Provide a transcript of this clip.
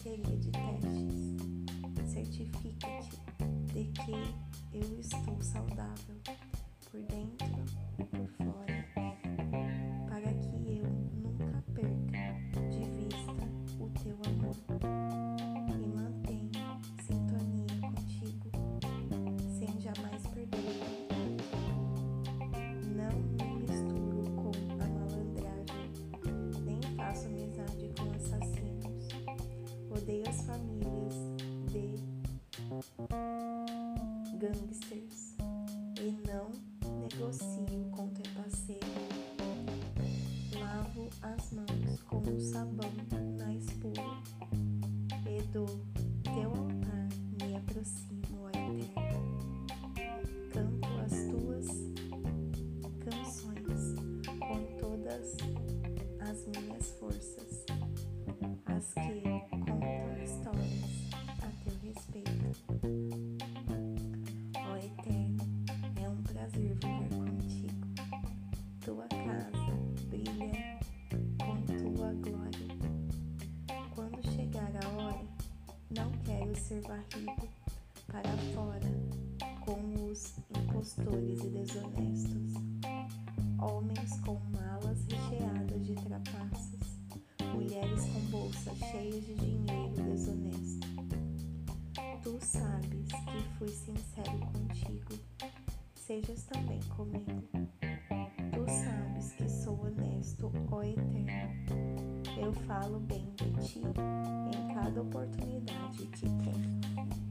bateria de testes. Certifica-te de que eu estou saudável Odeio as famílias de gangsters e não negocio com trapaceiro. Lavo as mãos com o sabão na espuma e do teu altar me aproximo, ó Eterno. Canto as tuas canções com todas as minhas forças, as que contam histórias a teu respeito. Ó Eterno, é um prazer viver contigo. Tua casa brilha com tua glória. Quando chegar a hora, não quero ser varrido para fora com os impostores e desonestos, homens com malas recheadas sejas também comigo. Tu sabes que sou honesto, ó Eterno. Eu falo bem de ti em cada oportunidade que tenho.